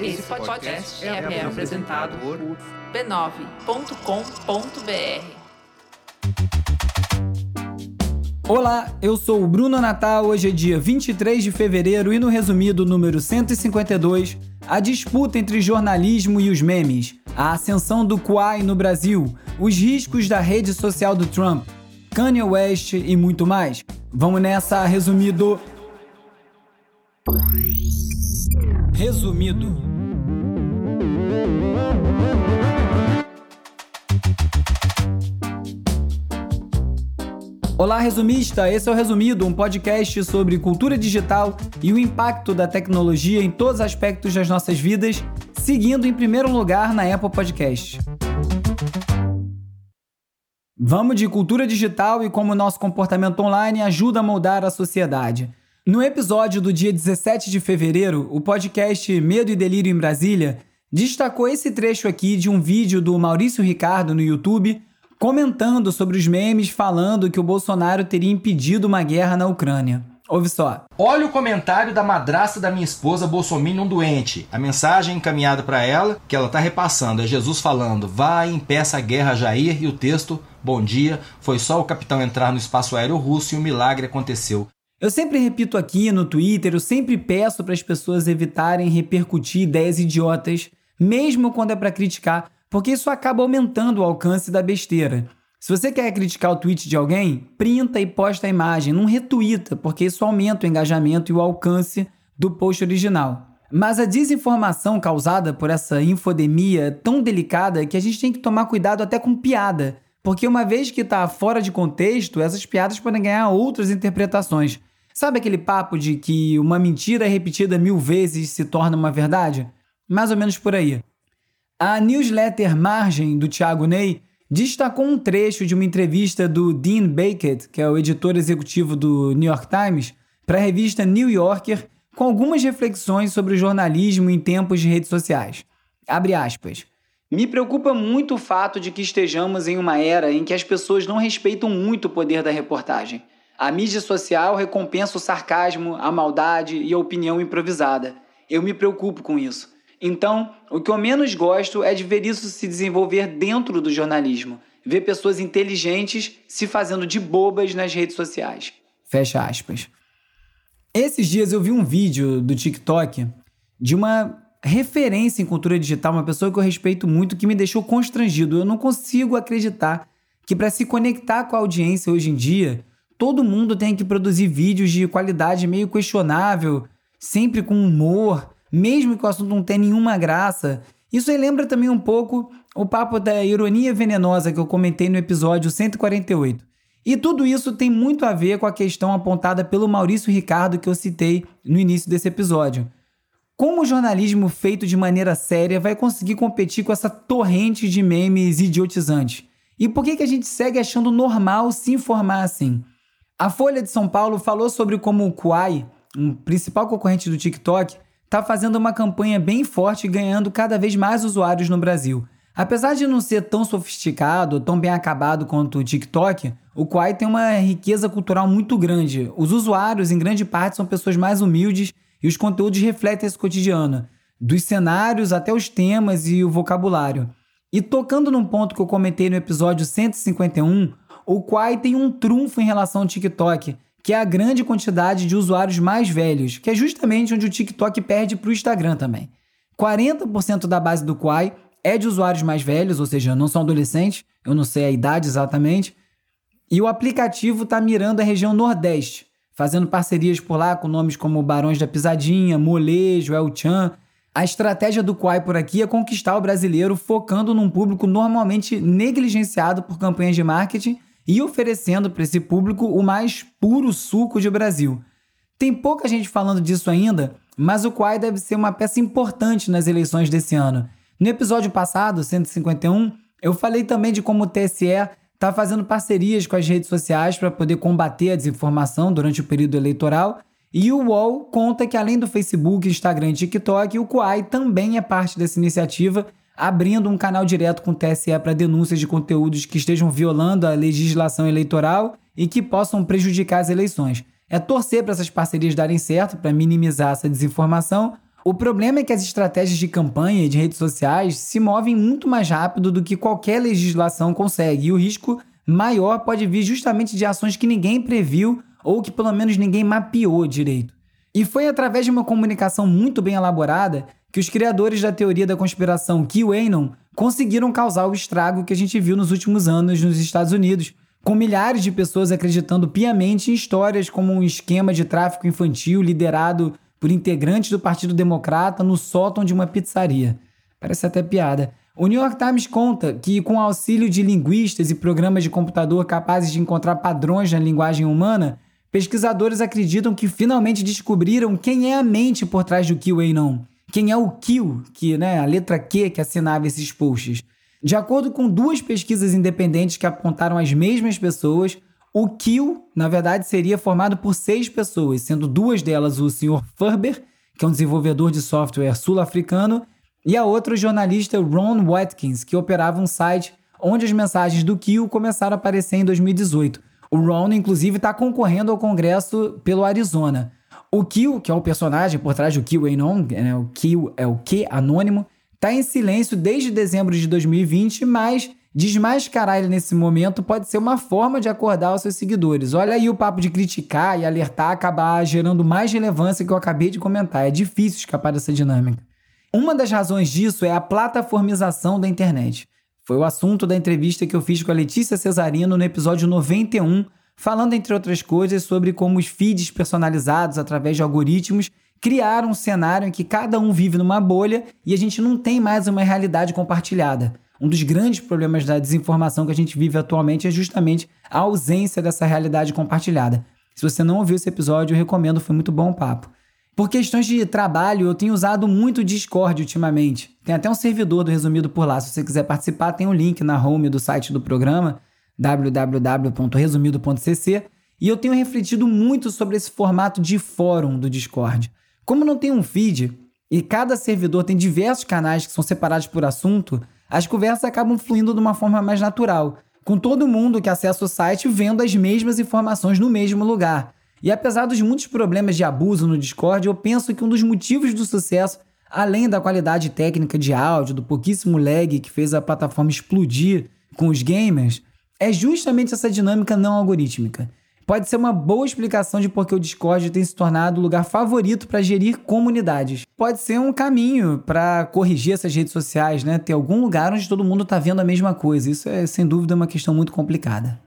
Esse podcast é, é apresentado por b9.com.br. Olá, eu sou o Bruno Natal. Hoje é dia 23 de fevereiro e no resumido número 152, a disputa entre jornalismo e os memes, a ascensão do Quai no Brasil, os riscos da rede social do Trump, Kanye West e muito mais. Vamos nessa, resumido. Resumido. Olá, resumista! Esse é o Resumido, um podcast sobre cultura digital e o impacto da tecnologia em todos os aspectos das nossas vidas, seguindo em primeiro lugar na Apple Podcast. Vamos de cultura digital e como nosso comportamento online ajuda a moldar a sociedade. No episódio do dia 17 de fevereiro, o podcast Medo e Delírio em Brasília destacou esse trecho aqui de um vídeo do Maurício Ricardo no YouTube comentando sobre os memes falando que o Bolsonaro teria impedido uma guerra na Ucrânia. Ouve só. Olha o comentário da madrasta da minha esposa Bolsominion doente. A mensagem encaminhada para ela, que ela tá repassando, é Jesus falando: "Vai, impeça a guerra, Jair", e o texto: "Bom dia, foi só o capitão entrar no espaço aéreo russo e o um milagre aconteceu". Eu sempre repito aqui no Twitter, eu sempre peço para as pessoas evitarem repercutir ideias idiotas, mesmo quando é para criticar, porque isso acaba aumentando o alcance da besteira. Se você quer criticar o tweet de alguém, printa e posta a imagem, não retuita, porque isso aumenta o engajamento e o alcance do post original. Mas a desinformação causada por essa infodemia é tão delicada que a gente tem que tomar cuidado até com piada, porque uma vez que está fora de contexto, essas piadas podem ganhar outras interpretações. Sabe aquele papo de que uma mentira repetida mil vezes se torna uma verdade? Mais ou menos por aí. A newsletter Margem, do Thiago Ney, destacou um trecho de uma entrevista do Dean Bakett, que é o editor executivo do New York Times, para a revista New Yorker, com algumas reflexões sobre o jornalismo em tempos de redes sociais. Abre aspas. Me preocupa muito o fato de que estejamos em uma era em que as pessoas não respeitam muito o poder da reportagem. A mídia social recompensa o sarcasmo, a maldade e a opinião improvisada. Eu me preocupo com isso. Então, o que eu menos gosto é de ver isso se desenvolver dentro do jornalismo, ver pessoas inteligentes se fazendo de bobas nas redes sociais. Fecha aspas. Esses dias eu vi um vídeo do TikTok de uma referência em cultura digital, uma pessoa que eu respeito muito, que me deixou constrangido. Eu não consigo acreditar que para se conectar com a audiência hoje em dia, todo mundo tem que produzir vídeos de qualidade meio questionável, sempre com humor mesmo que o assunto não tenha nenhuma graça. Isso aí lembra também um pouco o papo da ironia venenosa que eu comentei no episódio 148. E tudo isso tem muito a ver com a questão apontada pelo Maurício Ricardo que eu citei no início desse episódio. Como o jornalismo feito de maneira séria vai conseguir competir com essa torrente de memes idiotizantes? E por que, que a gente segue achando normal se informar assim? A Folha de São Paulo falou sobre como o Quai, um principal concorrente do TikTok, está fazendo uma campanha bem forte e ganhando cada vez mais usuários no Brasil. Apesar de não ser tão sofisticado, tão bem acabado quanto o TikTok, o Quai tem uma riqueza cultural muito grande. Os usuários, em grande parte, são pessoas mais humildes e os conteúdos refletem esse cotidiano, dos cenários até os temas e o vocabulário. E tocando num ponto que eu comentei no episódio 151, o Quai tem um trunfo em relação ao TikTok, que é a grande quantidade de usuários mais velhos, que é justamente onde o TikTok perde para o Instagram também. 40% da base do Quai é de usuários mais velhos, ou seja, não são adolescentes, eu não sei a idade exatamente. E o aplicativo está mirando a região Nordeste, fazendo parcerias por lá com nomes como Barões da Pisadinha, Molejo, El Chan. A estratégia do Quai por aqui é conquistar o brasileiro focando num público normalmente negligenciado por campanhas de marketing e oferecendo para esse público o mais puro suco de Brasil. Tem pouca gente falando disso ainda, mas o Quai deve ser uma peça importante nas eleições desse ano. No episódio passado, 151, eu falei também de como o TSE está fazendo parcerias com as redes sociais para poder combater a desinformação durante o período eleitoral. E o UOL conta que, além do Facebook, Instagram e TikTok, o Quai também é parte dessa iniciativa abrindo um canal direto com o TSE para denúncias de conteúdos que estejam violando a legislação eleitoral e que possam prejudicar as eleições. é torcer para essas parcerias darem certo, para minimizar essa desinformação. O problema é que as estratégias de campanha e de redes sociais se movem muito mais rápido do que qualquer legislação consegue, e o risco maior pode vir justamente de ações que ninguém previu ou que pelo menos ninguém mapeou direito. E foi através de uma comunicação muito bem elaborada que os criadores da teoria da conspiração QAnon conseguiram causar o estrago que a gente viu nos últimos anos nos Estados Unidos, com milhares de pessoas acreditando piamente em histórias como um esquema de tráfico infantil liderado por integrantes do Partido Democrata no sótão de uma pizzaria. Parece até piada. O New York Times conta que, com auxílio de linguistas e programas de computador capazes de encontrar padrões na linguagem humana, pesquisadores acreditam que finalmente descobriram quem é a mente por trás do QAnon quem é o Kill, que, né, a letra Q que assinava esses posts. De acordo com duas pesquisas independentes que apontaram as mesmas pessoas, o Kill, na verdade, seria formado por seis pessoas, sendo duas delas o Sr. Ferber, que é um desenvolvedor de software sul-africano, e a outra o jornalista Ron Watkins, que operava um site onde as mensagens do Kill começaram a aparecer em 2018. O Ron, inclusive, está concorrendo ao Congresso pelo Arizona. O Kill, que é o personagem por trás do Kill Anon, né, o Kill é o Q anônimo, tá em silêncio desde dezembro de 2020, mas desmascarar ele nesse momento pode ser uma forma de acordar os seus seguidores. Olha aí o papo de criticar e alertar acabar gerando mais relevância que eu acabei de comentar. É difícil escapar dessa dinâmica. Uma das razões disso é a plataformização da internet. Foi o assunto da entrevista que eu fiz com a Letícia Cesarino no episódio 91 falando, entre outras coisas, sobre como os feeds personalizados através de algoritmos criaram um cenário em que cada um vive numa bolha e a gente não tem mais uma realidade compartilhada. Um dos grandes problemas da desinformação que a gente vive atualmente é justamente a ausência dessa realidade compartilhada. Se você não ouviu esse episódio, eu recomendo, foi muito bom o papo. Por questões de trabalho, eu tenho usado muito o Discord ultimamente. Tem até um servidor do Resumido por lá. Se você quiser participar, tem um link na home do site do programa www.resumido.cc, e eu tenho refletido muito sobre esse formato de fórum do Discord. Como não tem um feed e cada servidor tem diversos canais que são separados por assunto, as conversas acabam fluindo de uma forma mais natural, com todo mundo que acessa o site vendo as mesmas informações no mesmo lugar. E apesar dos muitos problemas de abuso no Discord, eu penso que um dos motivos do sucesso, além da qualidade técnica de áudio, do pouquíssimo lag que fez a plataforma explodir com os gamers, é justamente essa dinâmica não algorítmica. Pode ser uma boa explicação de por que o Discord tem se tornado o lugar favorito para gerir comunidades. Pode ser um caminho para corrigir essas redes sociais, né? Ter algum lugar onde todo mundo está vendo a mesma coisa. Isso é, sem dúvida, uma questão muito complicada.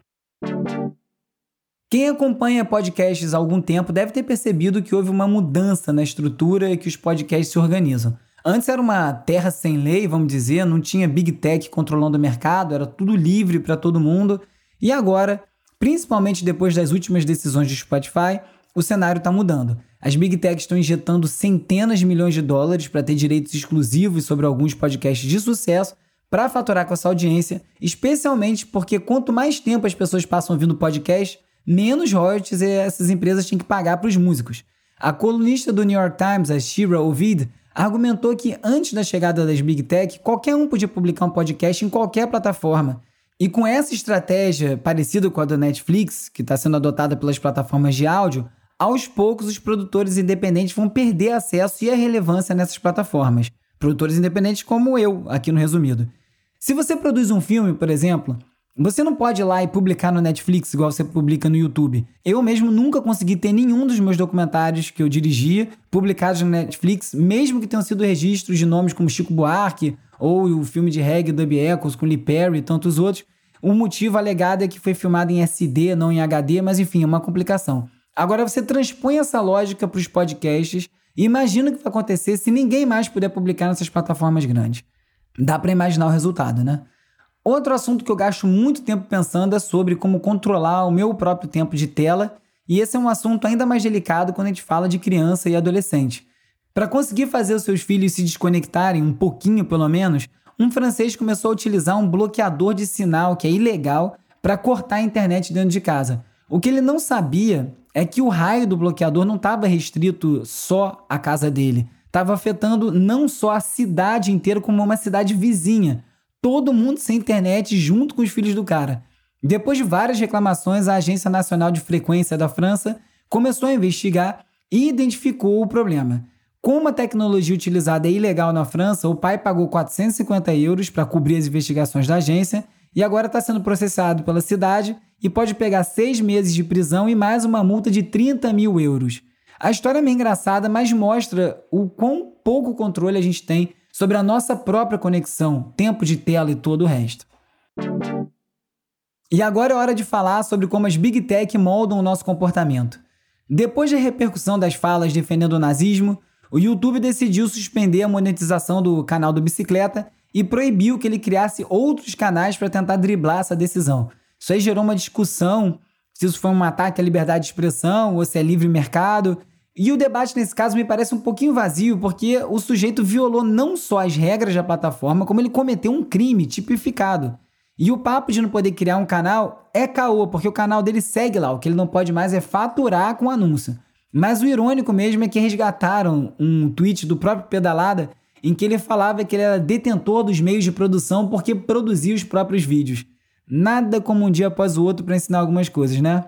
Quem acompanha podcasts há algum tempo deve ter percebido que houve uma mudança na estrutura que os podcasts se organizam. Antes era uma terra sem lei, vamos dizer, não tinha Big Tech controlando o mercado, era tudo livre para todo mundo. E agora, principalmente depois das últimas decisões do Spotify, o cenário está mudando. As Big Techs estão injetando centenas de milhões de dólares para ter direitos exclusivos sobre alguns podcasts de sucesso para faturar com essa audiência, especialmente porque quanto mais tempo as pessoas passam ouvindo podcast, menos royalties essas empresas têm que pagar para os músicos. A colunista do New York Times, a Shira Ovid, argumentou que antes da chegada das Big Tech, qualquer um podia publicar um podcast em qualquer plataforma. E com essa estratégia parecida com a da Netflix, que está sendo adotada pelas plataformas de áudio, aos poucos os produtores independentes vão perder acesso e a relevância nessas plataformas. Produtores independentes como eu, aqui no resumido. Se você produz um filme, por exemplo, você não pode ir lá e publicar no Netflix igual você publica no YouTube. Eu mesmo nunca consegui ter nenhum dos meus documentários que eu dirigia publicados no Netflix, mesmo que tenham sido registros de nomes como Chico Buarque ou o filme de reggae Dub Echoes com Lee Perry e tantos outros. O motivo alegado é que foi filmado em SD, não em HD, mas enfim, é uma complicação. Agora você transpõe essa lógica para os podcasts e imagina o que vai acontecer se ninguém mais puder publicar nessas plataformas grandes. Dá para imaginar o resultado, né? Outro assunto que eu gasto muito tempo pensando é sobre como controlar o meu próprio tempo de tela, e esse é um assunto ainda mais delicado quando a gente fala de criança e adolescente. Para conseguir fazer os seus filhos se desconectarem um pouquinho, pelo menos, um francês começou a utilizar um bloqueador de sinal que é ilegal para cortar a internet dentro de casa. O que ele não sabia é que o raio do bloqueador não estava restrito só à casa dele, estava afetando não só a cidade inteira, como uma cidade vizinha todo mundo sem internet junto com os filhos do cara. Depois de várias reclamações, a Agência Nacional de Frequência da França começou a investigar e identificou o problema. Como a tecnologia utilizada é ilegal na França, o pai pagou 450 euros para cobrir as investigações da agência e agora está sendo processado pela cidade e pode pegar seis meses de prisão e mais uma multa de 30 mil euros. A história é meio engraçada, mas mostra o quão pouco controle a gente tem sobre a nossa própria conexão, tempo de tela e todo o resto. E agora é hora de falar sobre como as Big Tech moldam o nosso comportamento. Depois da repercussão das falas defendendo o nazismo, o YouTube decidiu suspender a monetização do canal do Bicicleta e proibiu que ele criasse outros canais para tentar driblar essa decisão. Isso aí gerou uma discussão se isso foi um ataque à liberdade de expressão ou se é livre mercado. E o debate nesse caso me parece um pouquinho vazio, porque o sujeito violou não só as regras da plataforma, como ele cometeu um crime tipificado. E o papo de não poder criar um canal é caô, porque o canal dele segue lá. O que ele não pode mais é faturar com anúncio. Mas o irônico mesmo é que resgataram um tweet do próprio Pedalada em que ele falava que ele era detentor dos meios de produção porque produzia os próprios vídeos. Nada como um dia após o outro para ensinar algumas coisas, né?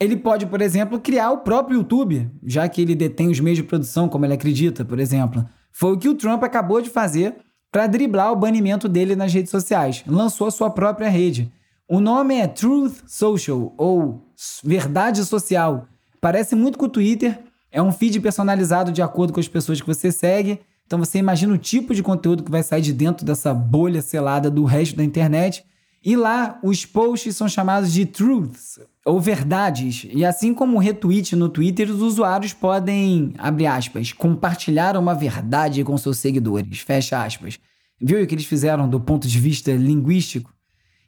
Ele pode, por exemplo, criar o próprio YouTube, já que ele detém os meios de produção, como ele acredita, por exemplo. Foi o que o Trump acabou de fazer para driblar o banimento dele nas redes sociais. Lançou sua própria rede. O nome é Truth Social, ou Verdade Social. Parece muito com o Twitter, é um feed personalizado de acordo com as pessoas que você segue. Então você imagina o tipo de conteúdo que vai sair de dentro dessa bolha selada do resto da internet. E lá os posts são chamados de truths, ou verdades. E assim como o retweet no Twitter, os usuários podem, abre aspas, compartilhar uma verdade com seus seguidores, fecha aspas. Viu o que eles fizeram do ponto de vista linguístico?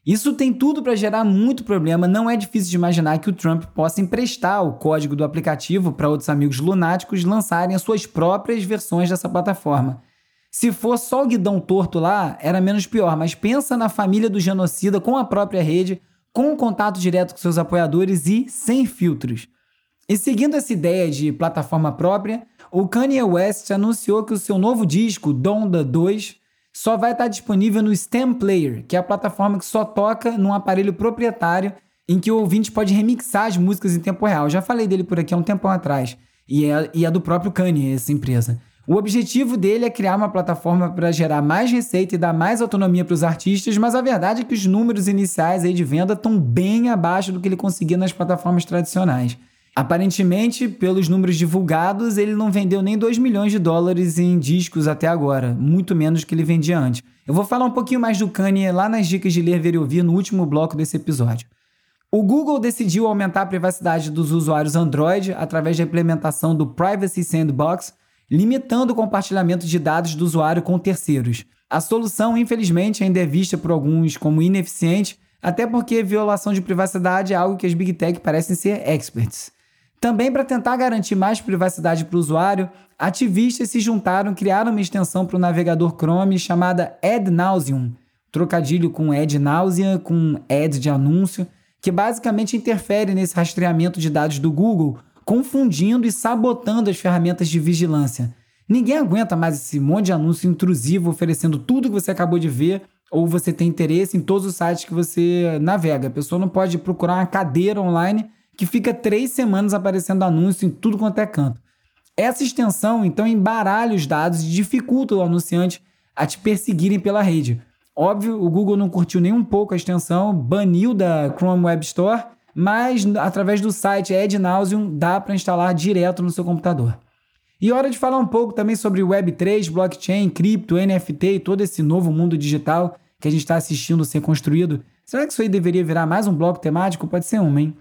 Isso tem tudo para gerar muito problema. Não é difícil de imaginar que o Trump possa emprestar o código do aplicativo para outros amigos lunáticos lançarem as suas próprias versões dessa plataforma. Se for só o guidão torto lá, era menos pior, mas pensa na família do genocida com a própria rede, com contato direto com seus apoiadores e sem filtros. E seguindo essa ideia de plataforma própria, o Kanye West anunciou que o seu novo disco, Donda 2, só vai estar disponível no Stem Player, que é a plataforma que só toca num aparelho proprietário em que o ouvinte pode remixar as músicas em tempo real. Eu já falei dele por aqui há um tempão atrás. E é, e é do próprio Kanye, essa empresa. O objetivo dele é criar uma plataforma para gerar mais receita e dar mais autonomia para os artistas, mas a verdade é que os números iniciais aí de venda estão bem abaixo do que ele conseguia nas plataformas tradicionais. Aparentemente, pelos números divulgados, ele não vendeu nem 2 milhões de dólares em discos até agora, muito menos que ele vendia antes. Eu vou falar um pouquinho mais do Kanye lá nas dicas de ler, ver e ouvir no último bloco desse episódio. O Google decidiu aumentar a privacidade dos usuários Android através da implementação do Privacy Sandbox, limitando o compartilhamento de dados do usuário com terceiros. A solução, infelizmente, ainda é vista por alguns como ineficiente, até porque violação de privacidade é algo que as Big Tech parecem ser experts. Também para tentar garantir mais privacidade para o usuário, ativistas se juntaram e criaram uma extensão para o navegador Chrome chamada Ad Nauseum, trocadilho com Ad Nausea, com Ad de anúncio, que basicamente interfere nesse rastreamento de dados do Google, confundindo e sabotando as ferramentas de vigilância. Ninguém aguenta mais esse monte de anúncio intrusivo oferecendo tudo que você acabou de ver ou você tem interesse em todos os sites que você navega. A pessoa não pode procurar uma cadeira online que fica três semanas aparecendo anúncio em tudo quanto é canto. Essa extensão, então, embaralha os dados e dificulta o anunciante a te perseguirem pela rede. Óbvio, o Google não curtiu nem um pouco a extensão, baniu da Chrome Web Store, mas através do site Ad Nauseum dá para instalar direto no seu computador. E hora de falar um pouco também sobre Web3, blockchain, cripto, NFT e todo esse novo mundo digital que a gente está assistindo ser construído. Será que isso aí deveria virar mais um bloco temático? Pode ser um, hein?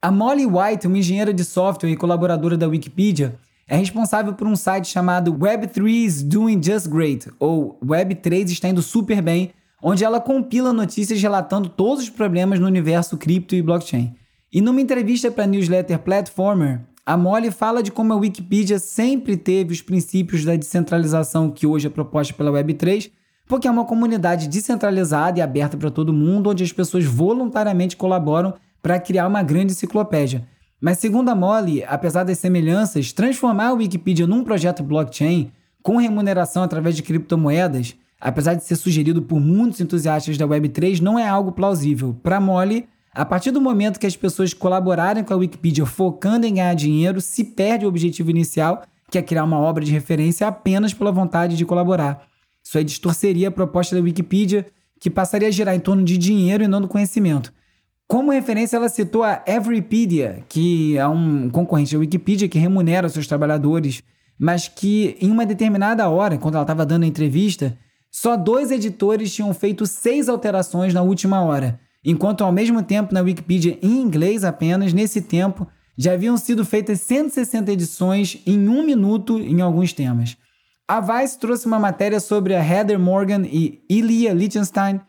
A Molly White, uma engenheira de software e colaboradora da Wikipedia, é responsável por um site chamado Web3 is Doing Just Great, ou Web3 está indo super bem, onde ela compila notícias relatando todos os problemas no universo cripto e blockchain. E numa entrevista para a newsletter Platformer, a Molly fala de como a Wikipedia sempre teve os princípios da descentralização que hoje é proposta pela Web3, porque é uma comunidade descentralizada e aberta para todo mundo, onde as pessoas voluntariamente colaboram para criar uma grande enciclopédia. Mas, segundo a Molly, apesar das semelhanças, transformar a Wikipedia num projeto blockchain com remuneração através de criptomoedas, apesar de ser sugerido por muitos entusiastas da Web3, não é algo plausível. Para Molly, A partir do momento que as pessoas colaborarem com a Wikipedia focando em ganhar dinheiro, se perde o objetivo inicial, que é criar uma obra de referência apenas pela vontade de colaborar. Isso aí distorceria a proposta da Wikipedia, que passaria a girar em torno de dinheiro e não do conhecimento. Como referência, ela citou a Everypedia, que é um concorrente da Wikipedia que remunera seus trabalhadores, mas que em uma determinada hora, quando ela estava dando a entrevista, só dois editores tinham feito seis alterações na última hora enquanto ao mesmo tempo na Wikipedia em inglês apenas, nesse tempo, já haviam sido feitas 160 edições em um minuto em alguns temas. A Vice trouxe uma matéria sobre a Heather Morgan e Ilya Lichtenstein,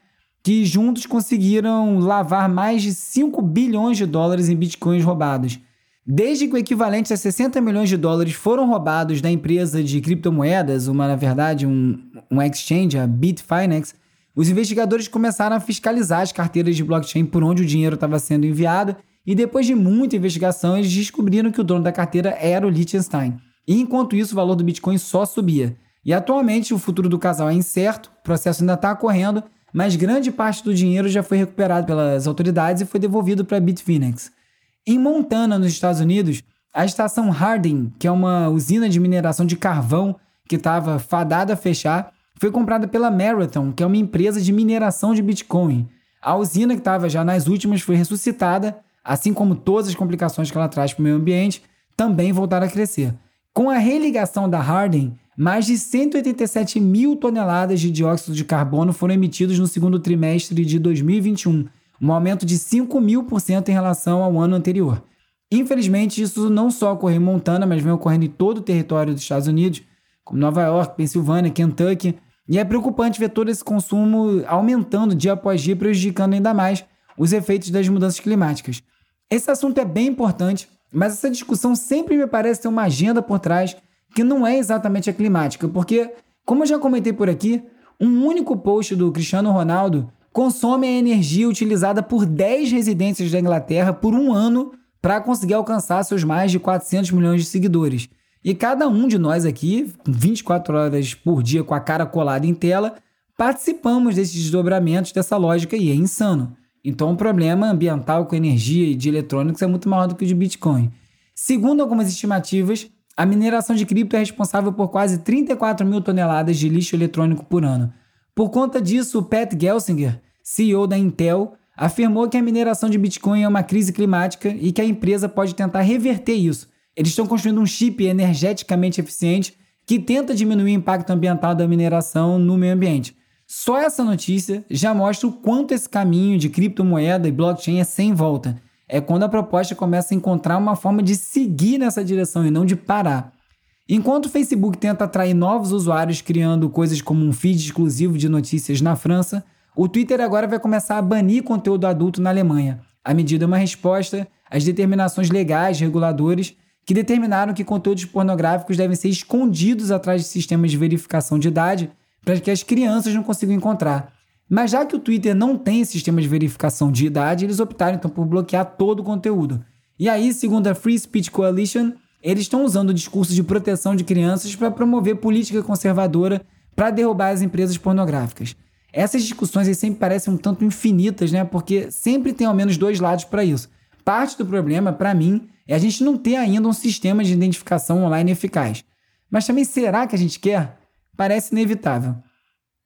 que juntos conseguiram lavar mais de 5 bilhões de dólares em bitcoins roubados. Desde que o equivalente a 60 milhões de dólares foram roubados da empresa de criptomoedas, uma, na verdade, um, um exchange, a Bitfinex, os investigadores começaram a fiscalizar as carteiras de blockchain por onde o dinheiro estava sendo enviado e depois de muita investigação eles descobriram que o dono da carteira era o Liechtenstein. E enquanto isso o valor do Bitcoin só subia. E atualmente o futuro do casal é incerto, o processo ainda está ocorrendo, mas grande parte do dinheiro já foi recuperado pelas autoridades e foi devolvido para Bitfinex. Em Montana, nos Estados Unidos, a estação Harding, que é uma usina de mineração de carvão que estava fadada a fechar, foi comprada pela Marathon, que é uma empresa de mineração de Bitcoin. A usina que estava já nas últimas foi ressuscitada, assim como todas as complicações que ela traz para o meio ambiente, também voltaram a crescer. Com a religação da Harding, mais de 187 mil toneladas de dióxido de carbono foram emitidos no segundo trimestre de 2021, um aumento de 5 mil por cento em relação ao ano anterior. Infelizmente, isso não só ocorreu em Montana, mas vem ocorrendo em todo o território dos Estados Unidos, como Nova York, Pensilvânia, Kentucky, e é preocupante ver todo esse consumo aumentando dia após dia, prejudicando ainda mais os efeitos das mudanças climáticas. Esse assunto é bem importante, mas essa discussão sempre me parece ter uma agenda por trás que não é exatamente a climática, porque, como eu já comentei por aqui, um único post do Cristiano Ronaldo consome a energia utilizada por 10 residências da Inglaterra por um ano para conseguir alcançar seus mais de 400 milhões de seguidores. E cada um de nós aqui, 24 horas por dia com a cara colada em tela, participamos desses desdobramentos dessa lógica e é insano. Então o problema ambiental com energia e de eletrônicos é muito maior do que o de Bitcoin. Segundo algumas estimativas, a mineração de cripto é responsável por quase 34 mil toneladas de lixo eletrônico por ano. Por conta disso, Pat Gelsinger, CEO da Intel, afirmou que a mineração de Bitcoin é uma crise climática e que a empresa pode tentar reverter isso, eles estão construindo um chip energeticamente eficiente que tenta diminuir o impacto ambiental da mineração no meio ambiente. Só essa notícia já mostra o quanto esse caminho de criptomoeda e blockchain é sem volta. É quando a proposta começa a encontrar uma forma de seguir nessa direção e não de parar. Enquanto o Facebook tenta atrair novos usuários criando coisas como um feed exclusivo de notícias na França, o Twitter agora vai começar a banir conteúdo adulto na Alemanha. A medida é uma resposta às determinações legais reguladores que determinaram que conteúdos pornográficos devem ser escondidos atrás de sistemas de verificação de idade para que as crianças não consigam encontrar. Mas já que o Twitter não tem sistema de verificação de idade, eles optaram então por bloquear todo o conteúdo. E aí, segundo a Free Speech Coalition, eles estão usando o discurso de proteção de crianças para promover política conservadora para derrubar as empresas pornográficas. Essas discussões sempre parecem um tanto infinitas, né? Porque sempre tem ao menos dois lados para isso. Parte do problema, para mim, é a gente não ter ainda um sistema de identificação online eficaz. Mas também será que a gente quer? Parece inevitável.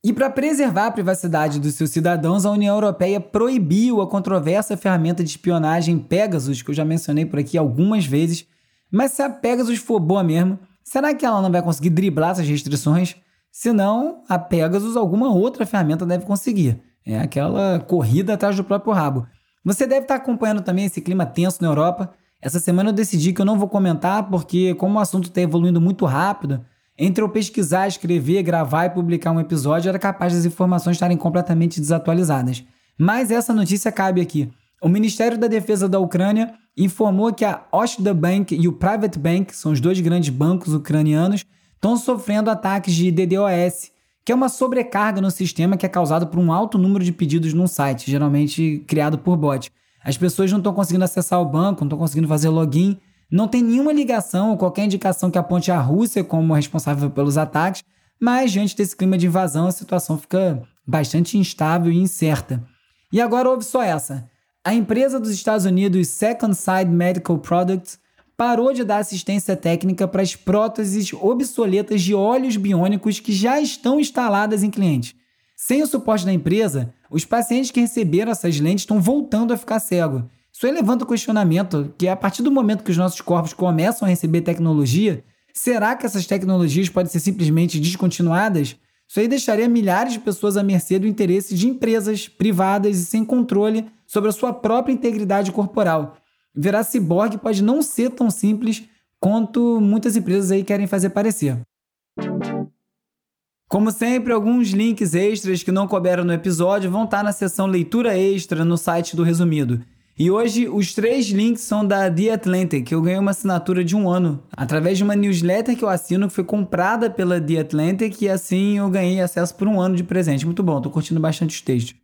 E para preservar a privacidade dos seus cidadãos, a União Europeia proibiu a controversa ferramenta de espionagem Pegasus, que eu já mencionei por aqui algumas vezes. Mas se a Pegasus for boa mesmo, será que ela não vai conseguir driblar essas restrições? Se não, a Pegasus, alguma outra ferramenta deve conseguir. É aquela corrida atrás do próprio rabo. Você deve estar acompanhando também esse clima tenso na Europa. Essa semana eu decidi que eu não vou comentar porque, como o assunto está evoluindo muito rápido, entre eu pesquisar, escrever, gravar e publicar um episódio, era capaz das informações estarem completamente desatualizadas. Mas essa notícia cabe aqui. O Ministério da Defesa da Ucrânia informou que a Oshda Bank e o Private Bank, são os dois grandes bancos ucranianos, estão sofrendo ataques de DDoS, que é uma sobrecarga no sistema que é causada por um alto número de pedidos num site, geralmente criado por bot. As pessoas não estão conseguindo acessar o banco, não estão conseguindo fazer login, não tem nenhuma ligação ou qualquer indicação que aponte a Rússia como responsável pelos ataques, mas diante desse clima de invasão a situação fica bastante instável e incerta. E agora ouve só essa. A empresa dos Estados Unidos Second Side Medical Products parou de dar assistência técnica para as próteses obsoletas de olhos biônicos que já estão instaladas em clientes. Sem o suporte da empresa, os pacientes que receberam essas lentes estão voltando a ficar cegos. Isso aí levanta o questionamento que a partir do momento que os nossos corpos começam a receber tecnologia, será que essas tecnologias podem ser simplesmente descontinuadas? Isso aí deixaria milhares de pessoas à mercê do interesse de empresas privadas e sem controle sobre a sua própria integridade corporal. Virar ciborgue pode não ser tão simples quanto muitas empresas aí querem fazer parecer. Como sempre, alguns links extras que não couberam no episódio vão estar na seção leitura extra no site do Resumido. E hoje os três links são da The Atlantic, que eu ganhei uma assinatura de um ano, através de uma newsletter que eu assino, que foi comprada pela The Atlantic, e assim eu ganhei acesso por um ano de presente. Muito bom, tô curtindo bastante os textos.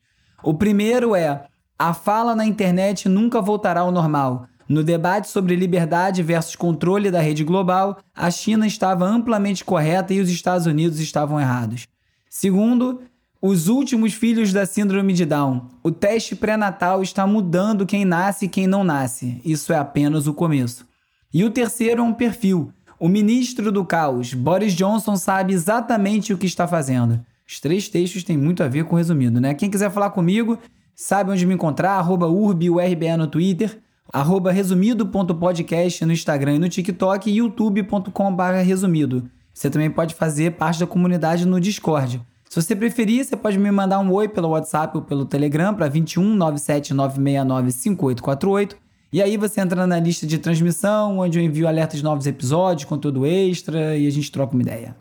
O primeiro é A fala na internet nunca voltará ao normal. No debate sobre liberdade versus controle da rede global, a China estava amplamente correta e os Estados Unidos estavam errados. Segundo, os últimos filhos da síndrome de Down. O teste pré-natal está mudando quem nasce e quem não nasce. Isso é apenas o começo. E o terceiro é um perfil. O ministro do caos, Boris Johnson, sabe exatamente o que está fazendo. Os três textos têm muito a ver com o resumido, né? Quem quiser falar comigo, sabe onde me encontrar, arroba urbiurbe no Twitter, arroba resumido.podcast no Instagram e no TikTok e youtube.com.br resumido. Você também pode fazer parte da comunidade no Discord. Se você preferir, você pode me mandar um oi pelo WhatsApp ou pelo Telegram para 21 97 969 5848. E aí você entra na lista de transmissão, onde eu envio alertas de novos episódios, conteúdo extra e a gente troca uma ideia.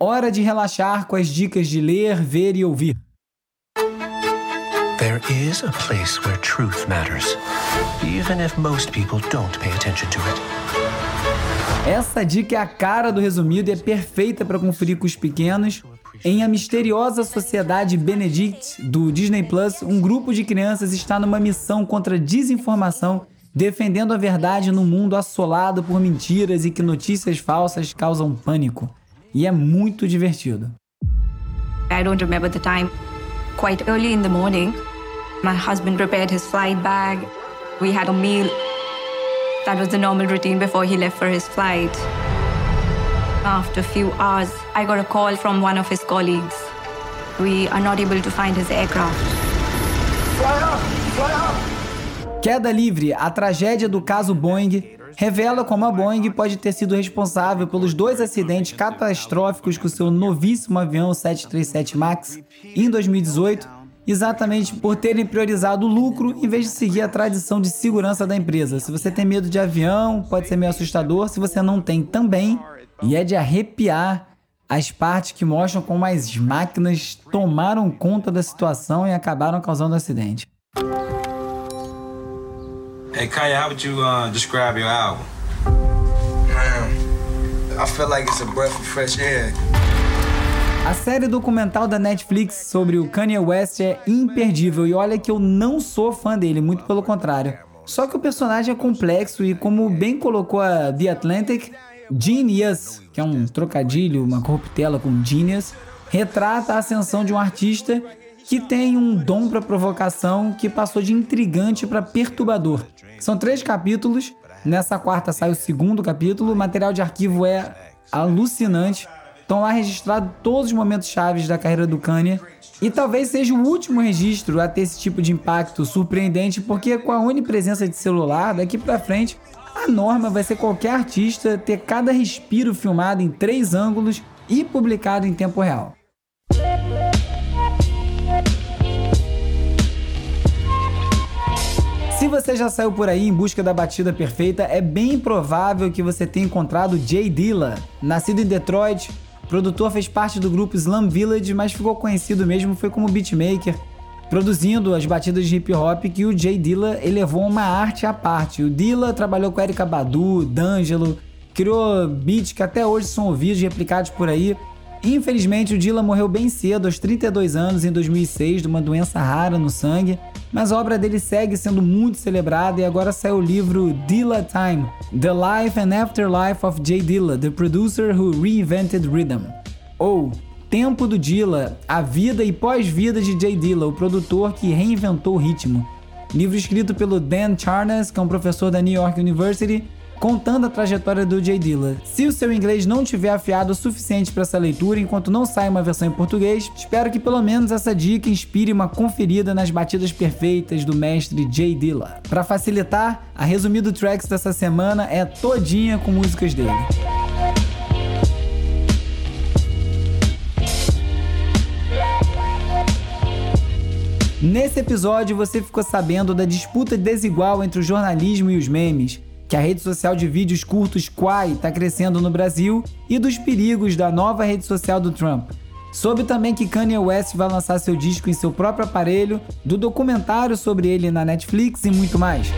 Hora de relaxar com as dicas de ler, ver e ouvir. There is a place where truth matters, even if most people don't pay attention to it. Essa dica é a cara do resumido e é perfeita para conferir com os pequenos. Em A Misteriosa Sociedade Benedict, do Disney Plus, um grupo de crianças está numa missão contra a desinformação, defendendo a verdade num mundo assolado por mentiras e que notícias falsas causam pânico. E é muito divertido. I don't remember the time. Quite early in the morning, my husband prepared his flight bag. We had a meal. That was the normal routine before he left for his flight. After a few hours, I got a call from one of his colleagues. We are not able to find his aircraft. Fly up! Fly up! Queda livre, a tragédia do caso Boeing revela como a Boeing pode ter sido responsável pelos dois acidentes catastróficos com seu novíssimo avião 737 MAX em 2018 exatamente por terem priorizado o lucro em vez de seguir a tradição de segurança da empresa. Se você tem medo de avião, pode ser meio assustador. Se você não tem, também. E é de arrepiar as partes que mostram como as máquinas tomaram conta da situação e acabaram causando um acidente. Hey Kanye, how would you uh, describe your album? Man, I feel like it's a breath of fresh air. A série documental da Netflix sobre o Kanye West é imperdível e olha que eu não sou fã dele, muito pelo contrário. Só que o personagem é complexo e, como bem colocou a The Atlantic, Genius, que é um trocadilho, uma corruptela com Genius, retrata a ascensão de um artista que tem um dom para provocação que passou de intrigante para perturbador. São três capítulos, nessa quarta sai o segundo capítulo, o material de arquivo é alucinante. Estão lá registrados todos os momentos chaves da carreira do Kanye. E talvez seja o último registro a ter esse tipo de impacto surpreendente, porque com a onipresença de celular, daqui para frente, a norma vai ser qualquer artista ter cada respiro filmado em três ângulos e publicado em tempo real. Se você já saiu por aí em busca da batida perfeita, é bem provável que você tenha encontrado Jay Dilla. Nascido em Detroit, o produtor fez parte do grupo Slum Village, mas ficou conhecido mesmo foi como beatmaker, produzindo as batidas de hip hop que o Jay Dilla elevou uma arte à parte. O Dilla trabalhou com Erika Badu, D'Angelo, criou beats que até hoje são ouvidos e replicados por aí. Infelizmente, o Dilla morreu bem cedo, aos 32 anos, em 2006, de uma doença rara no sangue, mas a obra dele segue sendo muito celebrada e agora saiu o livro Dilla Time: The Life and Afterlife of Jay Dilla, the Producer Who Reinvented Rhythm. Ou Tempo do Dilla, A Vida e Pós-Vida de Jay Dilla, o produtor que reinventou o ritmo. Livro escrito pelo Dan Charnas, que é um professor da New York University, contando a trajetória do Jay Dilla. Se o seu inglês não tiver afiado o suficiente para essa leitura enquanto não sai uma versão em português, espero que pelo menos essa dica inspire uma conferida nas batidas perfeitas do mestre Jay Dilla. Para facilitar, a resumido tracks dessa semana é todinha com músicas dele. Nesse episódio você ficou sabendo da disputa desigual entre o jornalismo e os memes, que a rede social de vídeos curtos Quai está crescendo no Brasil e dos perigos da nova rede social do Trump. Soube também que Kanye West vai lançar seu disco em seu próprio aparelho, do documentário sobre ele na Netflix e muito mais.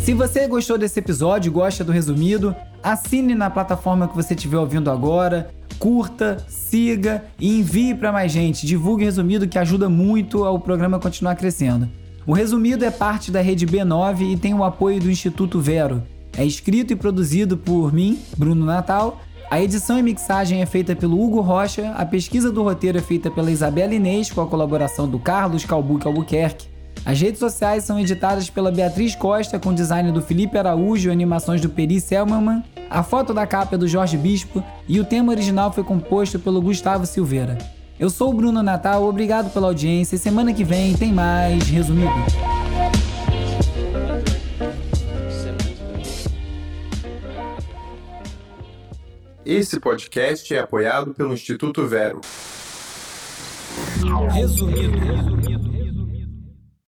Se você gostou desse episódio gosta do resumido, assine na plataforma que você estiver ouvindo agora, curta, siga e envie para mais gente. Divulgue resumido que ajuda muito ao programa continuar crescendo. O resumido é parte da rede B9 e tem o apoio do Instituto Vero. É escrito e produzido por mim, Bruno Natal. A edição e mixagem é feita pelo Hugo Rocha, a pesquisa do roteiro é feita pela Isabela Inês com a colaboração do Carlos Calbuque Albuquerque. As redes sociais são editadas pela Beatriz Costa com design do Felipe Araújo e animações do Peri Selmanman. A foto da capa é do Jorge Bispo e o tema original foi composto pelo Gustavo Silveira. Eu sou o Bruno Natal, obrigado pela audiência e semana que vem tem mais resumido. Esse podcast é apoiado pelo Instituto Vero. Resumido. resumido.